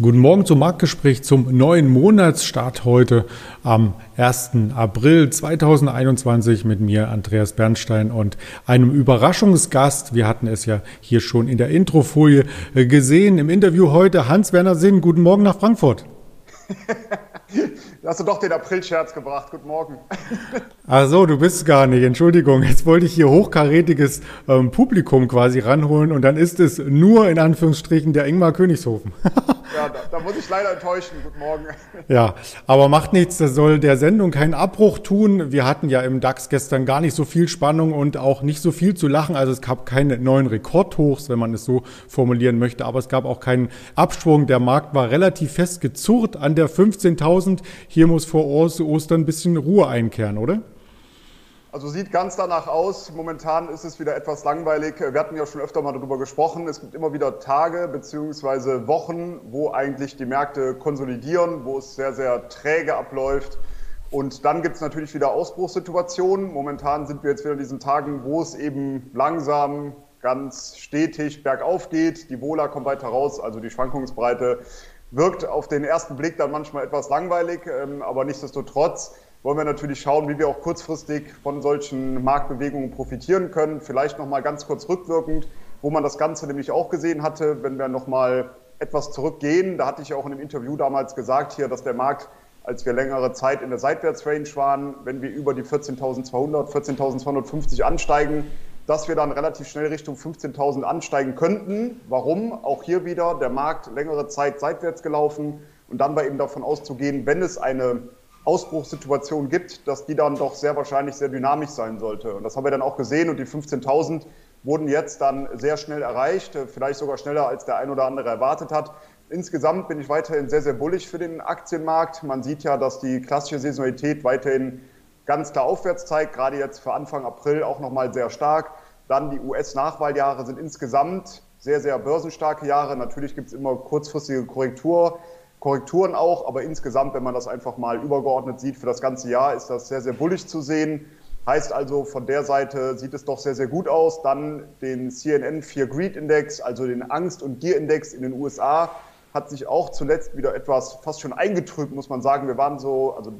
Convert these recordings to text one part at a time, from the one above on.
Guten Morgen zum Marktgespräch zum neuen Monatsstart heute am 1. April 2021 mit mir, Andreas Bernstein und einem Überraschungsgast. Wir hatten es ja hier schon in der Introfolie gesehen. Im Interview heute Hans-Werner Sinn. Guten Morgen nach Frankfurt. hast du doch den April-Scherz gebracht. Guten Morgen. Ach so, du bist gar nicht. Entschuldigung. Jetzt wollte ich hier hochkarätiges ähm, Publikum quasi ranholen und dann ist es nur in Anführungsstrichen der Ingmar Königshofen. Ja, da, da, muss ich leider enttäuschen. Guten Morgen. Ja, aber macht nichts. Das soll der Sendung keinen Abbruch tun. Wir hatten ja im DAX gestern gar nicht so viel Spannung und auch nicht so viel zu lachen. Also es gab keine neuen Rekordhochs, wenn man es so formulieren möchte. Aber es gab auch keinen Abschwung. Der Markt war relativ fest gezurrt an der 15.000. Hier muss vor Ostern ein bisschen Ruhe einkehren, oder? Also sieht ganz danach aus. Momentan ist es wieder etwas langweilig. Wir hatten ja schon öfter mal darüber gesprochen. Es gibt immer wieder Tage bzw. Wochen, wo eigentlich die Märkte konsolidieren, wo es sehr, sehr träge abläuft. Und dann gibt es natürlich wieder Ausbruchssituationen. Momentan sind wir jetzt wieder in diesen Tagen, wo es eben langsam, ganz stetig bergauf geht. Die Wohler kommt weiter raus, also die Schwankungsbreite wirkt auf den ersten Blick dann manchmal etwas langweilig, ähm, aber nichtsdestotrotz wollen wir natürlich schauen, wie wir auch kurzfristig von solchen Marktbewegungen profitieren können. Vielleicht noch mal ganz kurz rückwirkend, wo man das Ganze nämlich auch gesehen hatte, wenn wir noch mal etwas zurückgehen. Da hatte ich auch in einem Interview damals gesagt hier, dass der Markt, als wir längere Zeit in der Seitwärtsrange waren, wenn wir über die 14.200, 14.250 ansteigen, dass wir dann relativ schnell Richtung 15.000 ansteigen könnten. Warum? Auch hier wieder der Markt längere Zeit seitwärts gelaufen und dann war eben davon auszugehen, wenn es eine Ausbruchssituation gibt, dass die dann doch sehr wahrscheinlich sehr dynamisch sein sollte. Und das haben wir dann auch gesehen und die 15.000 wurden jetzt dann sehr schnell erreicht, vielleicht sogar schneller als der ein oder andere erwartet hat. Insgesamt bin ich weiterhin sehr, sehr bullig für den Aktienmarkt. Man sieht ja, dass die klassische Saisonalität weiterhin ganz klar aufwärts zeigt, gerade jetzt für Anfang April auch nochmal sehr stark. Dann die US-Nachwahljahre sind insgesamt sehr, sehr börsenstarke Jahre. Natürlich gibt es immer kurzfristige Korrektur. Korrekturen auch, aber insgesamt, wenn man das einfach mal übergeordnet sieht, für das ganze Jahr ist das sehr, sehr bullig zu sehen. Heißt also, von der Seite sieht es doch sehr, sehr gut aus. Dann den CNN 4 Greed Index, also den Angst- und Gier-Index in den USA, hat sich auch zuletzt wieder etwas fast schon eingetrübt, muss man sagen. Wir waren so also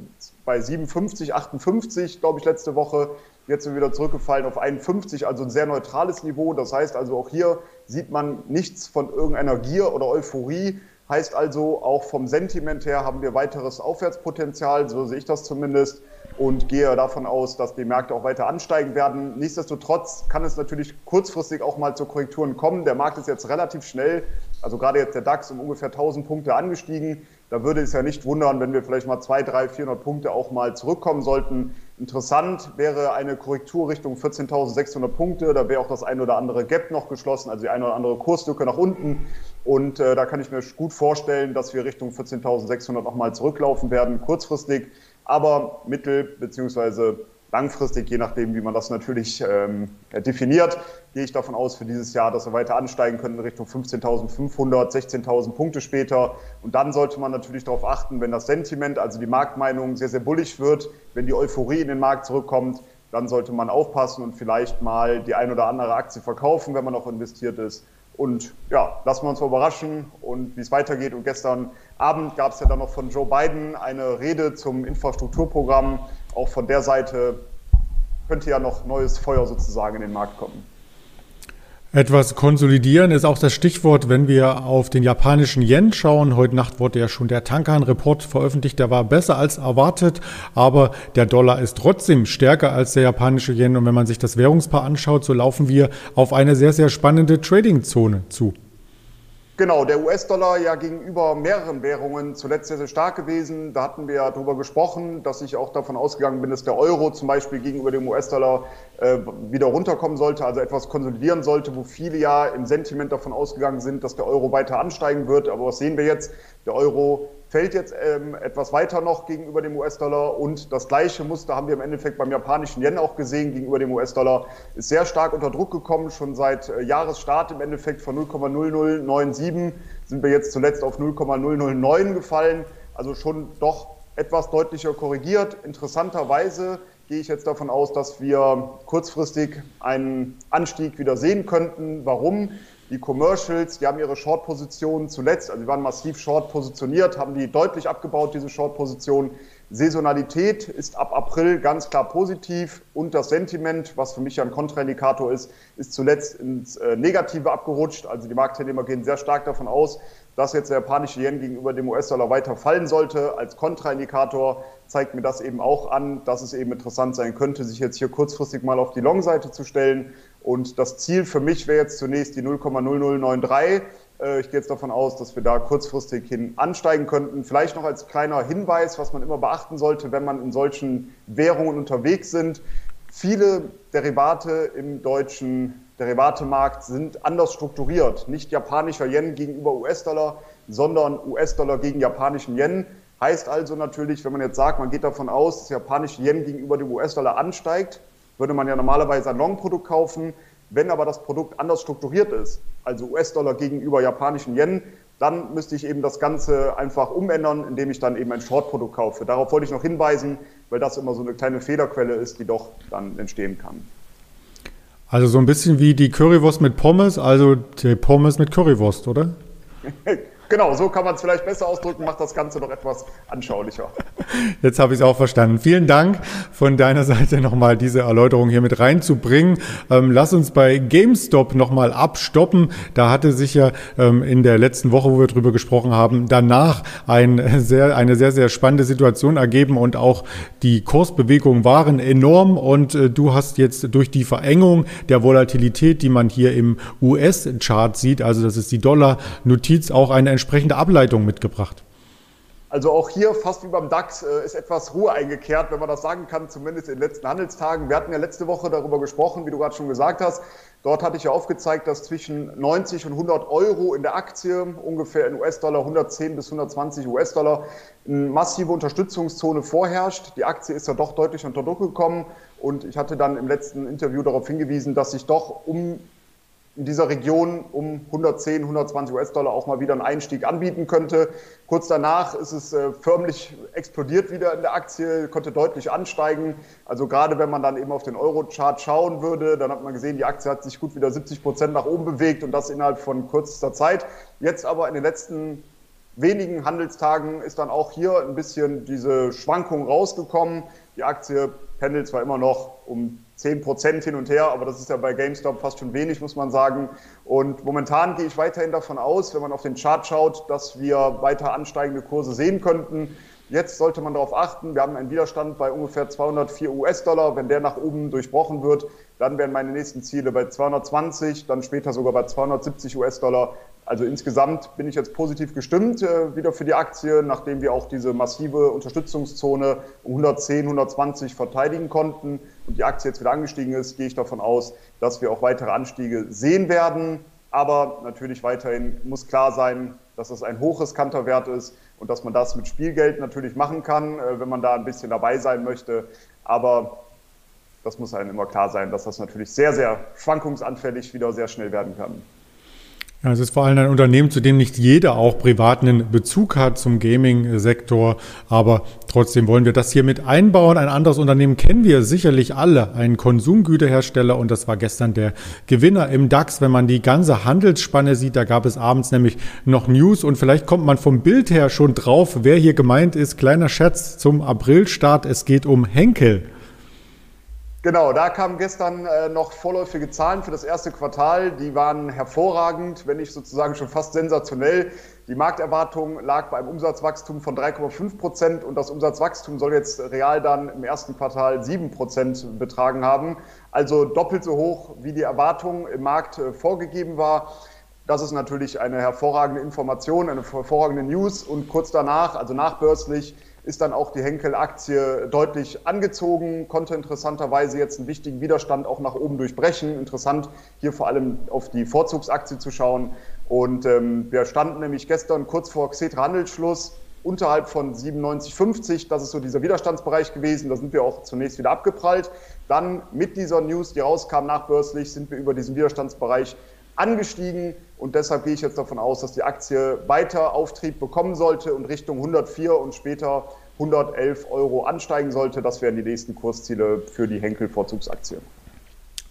bei 57, 58, glaube ich, letzte Woche. Jetzt sind wir wieder zurückgefallen auf 51, also ein sehr neutrales Niveau. Das heißt also, auch hier sieht man nichts von irgendeiner Gier oder Euphorie, Heißt also, auch vom Sentiment her haben wir weiteres Aufwärtspotenzial, so sehe ich das zumindest, und gehe davon aus, dass die Märkte auch weiter ansteigen werden. Nichtsdestotrotz kann es natürlich kurzfristig auch mal zu Korrekturen kommen. Der Markt ist jetzt relativ schnell, also gerade jetzt der DAX um ungefähr 1000 Punkte angestiegen. Da würde es ja nicht wundern, wenn wir vielleicht mal 200, 300, 400 Punkte auch mal zurückkommen sollten. Interessant wäre eine Korrektur Richtung 14.600 Punkte. Da wäre auch das ein oder andere Gap noch geschlossen, also die eine oder andere Kurslücke nach unten. Und äh, da kann ich mir gut vorstellen, dass wir Richtung 14.600 nochmal zurücklaufen werden, kurzfristig, aber mittel- bzw langfristig, je nachdem, wie man das natürlich ähm, definiert, gehe ich davon aus für dieses Jahr, dass wir weiter ansteigen können in Richtung 15.500, 16.000 Punkte später. Und dann sollte man natürlich darauf achten, wenn das Sentiment, also die Marktmeinung sehr, sehr bullig wird, wenn die Euphorie in den Markt zurückkommt, dann sollte man aufpassen und vielleicht mal die ein oder andere Aktie verkaufen, wenn man noch investiert ist. Und ja, lassen wir uns mal überraschen und wie es weitergeht. Und gestern Abend gab es ja dann noch von Joe Biden eine Rede zum Infrastrukturprogramm auch von der Seite könnte ja noch neues Feuer sozusagen in den Markt kommen. Etwas konsolidieren ist auch das Stichwort, wenn wir auf den japanischen Yen schauen. Heute Nacht wurde ja schon der Tankan-Report veröffentlicht, der war besser als erwartet, aber der Dollar ist trotzdem stärker als der japanische Yen. Und wenn man sich das Währungspaar anschaut, so laufen wir auf eine sehr, sehr spannende Trading-Zone zu. Genau, der US-Dollar ja gegenüber mehreren Währungen zuletzt sehr, sehr stark gewesen. Da hatten wir ja darüber gesprochen, dass ich auch davon ausgegangen bin, dass der Euro zum Beispiel gegenüber dem US-Dollar äh, wieder runterkommen sollte, also etwas konsolidieren sollte, wo viele ja im Sentiment davon ausgegangen sind, dass der Euro weiter ansteigen wird. Aber was sehen wir jetzt? Der Euro fällt jetzt ähm, etwas weiter noch gegenüber dem US-Dollar und das gleiche Muster haben wir im Endeffekt beim japanischen Yen auch gesehen gegenüber dem US-Dollar. Ist sehr stark unter Druck gekommen, schon seit äh, Jahresstart im Endeffekt von 0,0097 sind wir jetzt zuletzt auf 0,009 gefallen, also schon doch etwas deutlicher korrigiert. Interessanterweise gehe ich jetzt davon aus, dass wir kurzfristig einen Anstieg wieder sehen könnten. Warum? Die Commercials, die haben ihre Short-Positionen zuletzt, also die waren massiv short positioniert, haben die deutlich abgebaut, diese Short-Positionen. Saisonalität ist ab April ganz klar positiv und das Sentiment, was für mich ja ein Kontraindikator ist, ist zuletzt ins äh, Negative abgerutscht. Also die Marktteilnehmer gehen sehr stark davon aus, dass jetzt der japanische Yen gegenüber dem US-Dollar weiter fallen sollte. Als Kontraindikator zeigt mir das eben auch an, dass es eben interessant sein könnte, sich jetzt hier kurzfristig mal auf die Long-Seite zu stellen. Und das Ziel für mich wäre jetzt zunächst die 0,0093. Äh, ich gehe jetzt davon aus, dass wir da kurzfristig hin ansteigen könnten. Vielleicht noch als kleiner Hinweis, was man immer beachten sollte, wenn man in solchen Währungen unterwegs sind. Viele Derivate im deutschen Derivatemarkt sind anders strukturiert. Nicht japanischer Yen gegenüber US-Dollar, sondern US-Dollar gegen japanischen Yen. Heißt also natürlich, wenn man jetzt sagt, man geht davon aus, dass japanische Yen gegenüber dem US-Dollar ansteigt, würde man ja normalerweise ein Long-Produkt kaufen. Wenn aber das Produkt anders strukturiert ist, also US-Dollar gegenüber japanischen Yen, dann müsste ich eben das Ganze einfach umändern, indem ich dann eben ein Short-Produkt kaufe. Darauf wollte ich noch hinweisen, weil das immer so eine kleine Fehlerquelle ist, die doch dann entstehen kann. Also so ein bisschen wie die Currywurst mit Pommes, also die Pommes mit Currywurst, oder? Genau, so kann man es vielleicht besser ausdrücken, macht das Ganze noch etwas anschaulicher. Jetzt habe ich es auch verstanden. Vielen Dank von deiner Seite nochmal diese Erläuterung hier mit reinzubringen. Ähm, lass uns bei GameStop nochmal abstoppen. Da hatte sich ja ähm, in der letzten Woche, wo wir drüber gesprochen haben, danach ein sehr, eine sehr, sehr spannende Situation ergeben und auch die Kursbewegungen waren enorm und äh, du hast jetzt durch die Verengung der Volatilität, die man hier im US-Chart sieht, also das ist die Dollar-Notiz, auch eine entsprechende Ableitung mitgebracht. Also auch hier, fast wie beim DAX, äh, ist etwas Ruhe eingekehrt, wenn man das sagen kann, zumindest in den letzten Handelstagen. Wir hatten ja letzte Woche darüber gesprochen, wie du gerade schon gesagt hast. Dort hatte ich ja aufgezeigt, dass zwischen 90 und 100 Euro in der Aktie, ungefähr in US-Dollar 110 bis 120 US-Dollar, eine massive Unterstützungszone vorherrscht. Die Aktie ist ja doch deutlich unter Druck gekommen und ich hatte dann im letzten Interview darauf hingewiesen, dass sich doch um in dieser Region um 110, 120 US-Dollar auch mal wieder einen Einstieg anbieten könnte. Kurz danach ist es äh, förmlich explodiert wieder in der Aktie, konnte deutlich ansteigen. Also gerade wenn man dann eben auf den Euro-Chart schauen würde, dann hat man gesehen, die Aktie hat sich gut wieder 70 Prozent nach oben bewegt und das innerhalb von kürzester Zeit. Jetzt aber in den letzten wenigen Handelstagen ist dann auch hier ein bisschen diese Schwankung rausgekommen. Die Aktie pendelt zwar immer noch um 10 Prozent hin und her, aber das ist ja bei GameStop fast schon wenig, muss man sagen. Und momentan gehe ich weiterhin davon aus, wenn man auf den Chart schaut, dass wir weiter ansteigende Kurse sehen könnten. Jetzt sollte man darauf achten, wir haben einen Widerstand bei ungefähr 204 US-Dollar. Wenn der nach oben durchbrochen wird, dann wären meine nächsten Ziele bei 220, dann später sogar bei 270 US-Dollar. Also insgesamt bin ich jetzt positiv gestimmt äh, wieder für die Aktie, nachdem wir auch diese massive Unterstützungszone um 110, 120 verteidigen konnten und die Aktie jetzt wieder angestiegen ist, gehe ich davon aus, dass wir auch weitere Anstiege sehen werden. Aber natürlich weiterhin muss klar sein, dass das ein hochriskanter Wert ist und dass man das mit Spielgeld natürlich machen kann, äh, wenn man da ein bisschen dabei sein möchte. Aber das muss einem immer klar sein, dass das natürlich sehr, sehr schwankungsanfällig wieder sehr schnell werden kann. Ja, es ist vor allem ein Unternehmen, zu dem nicht jeder auch privaten Bezug hat zum Gaming-Sektor. Aber trotzdem wollen wir das hier mit einbauen. Ein anderes Unternehmen kennen wir sicherlich alle, einen Konsumgüterhersteller. Und das war gestern der Gewinner im DAX. Wenn man die ganze Handelsspanne sieht, da gab es abends nämlich noch News. Und vielleicht kommt man vom Bild her schon drauf, wer hier gemeint ist. Kleiner Scherz zum Aprilstart. Es geht um Henkel. Genau, da kamen gestern äh, noch vorläufige Zahlen für das erste Quartal. Die waren hervorragend, wenn nicht sozusagen schon fast sensationell. Die Markterwartung lag bei einem Umsatzwachstum von 3,5 Prozent und das Umsatzwachstum soll jetzt real dann im ersten Quartal 7 Prozent betragen haben. Also doppelt so hoch, wie die Erwartung im Markt äh, vorgegeben war. Das ist natürlich eine hervorragende Information, eine hervorragende News. Und kurz danach, also nachbörslich, ist dann auch die Henkel-Aktie deutlich angezogen, konnte interessanterweise jetzt einen wichtigen Widerstand auch nach oben durchbrechen. Interessant, hier vor allem auf die Vorzugsaktie zu schauen. Und ähm, wir standen nämlich gestern kurz vor Xetra-Handelsschluss unterhalb von 97,50. Das ist so dieser Widerstandsbereich gewesen. Da sind wir auch zunächst wieder abgeprallt. Dann mit dieser News, die rauskam nachbörslich, sind wir über diesen Widerstandsbereich angestiegen und deshalb gehe ich jetzt davon aus, dass die Aktie weiter Auftrieb bekommen sollte und Richtung 104 und später 111 Euro ansteigen sollte. Das wären die nächsten Kursziele für die Henkel-Vorzugsaktie.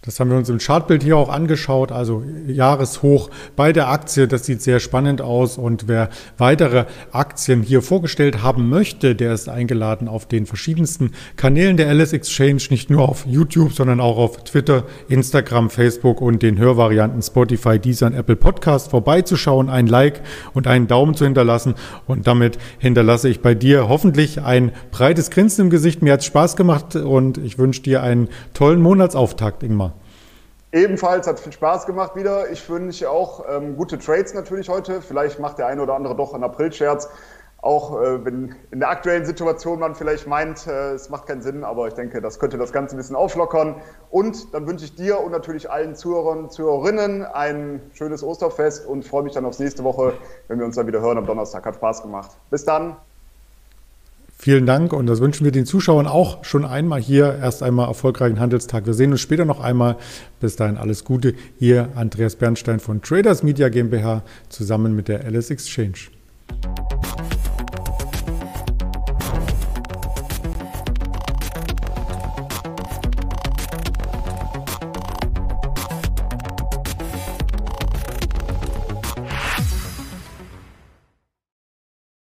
Das haben wir uns im Chartbild hier auch angeschaut, also Jahreshoch bei der Aktie. Das sieht sehr spannend aus. Und wer weitere Aktien hier vorgestellt haben möchte, der ist eingeladen auf den verschiedensten Kanälen der LS Exchange, nicht nur auf YouTube, sondern auch auf Twitter, Instagram, Facebook und den Hörvarianten Spotify, Deezer und Apple Podcast vorbeizuschauen, ein Like und einen Daumen zu hinterlassen. Und damit hinterlasse ich bei dir hoffentlich ein breites Grinsen im Gesicht. Mir hat es Spaß gemacht und ich wünsche dir einen tollen Monatsauftakt, Ingmar. Ebenfalls hat viel Spaß gemacht wieder. Ich wünsche auch ähm, gute Trades natürlich heute. Vielleicht macht der eine oder andere doch einen April-Scherz. Auch äh, wenn in der aktuellen Situation man vielleicht meint, äh, es macht keinen Sinn, aber ich denke, das könnte das Ganze ein bisschen auflockern. Und dann wünsche ich dir und natürlich allen Zuhörern und Zuhörerinnen ein schönes Osterfest und freue mich dann aufs nächste Woche, wenn wir uns dann wieder hören am Donnerstag. Hat Spaß gemacht. Bis dann. Vielen Dank und das wünschen wir den Zuschauern auch schon einmal hier. Erst einmal erfolgreichen Handelstag. Wir sehen uns später noch einmal. Bis dahin alles Gute. Hier Andreas Bernstein von Traders Media GmbH zusammen mit der Alice Exchange.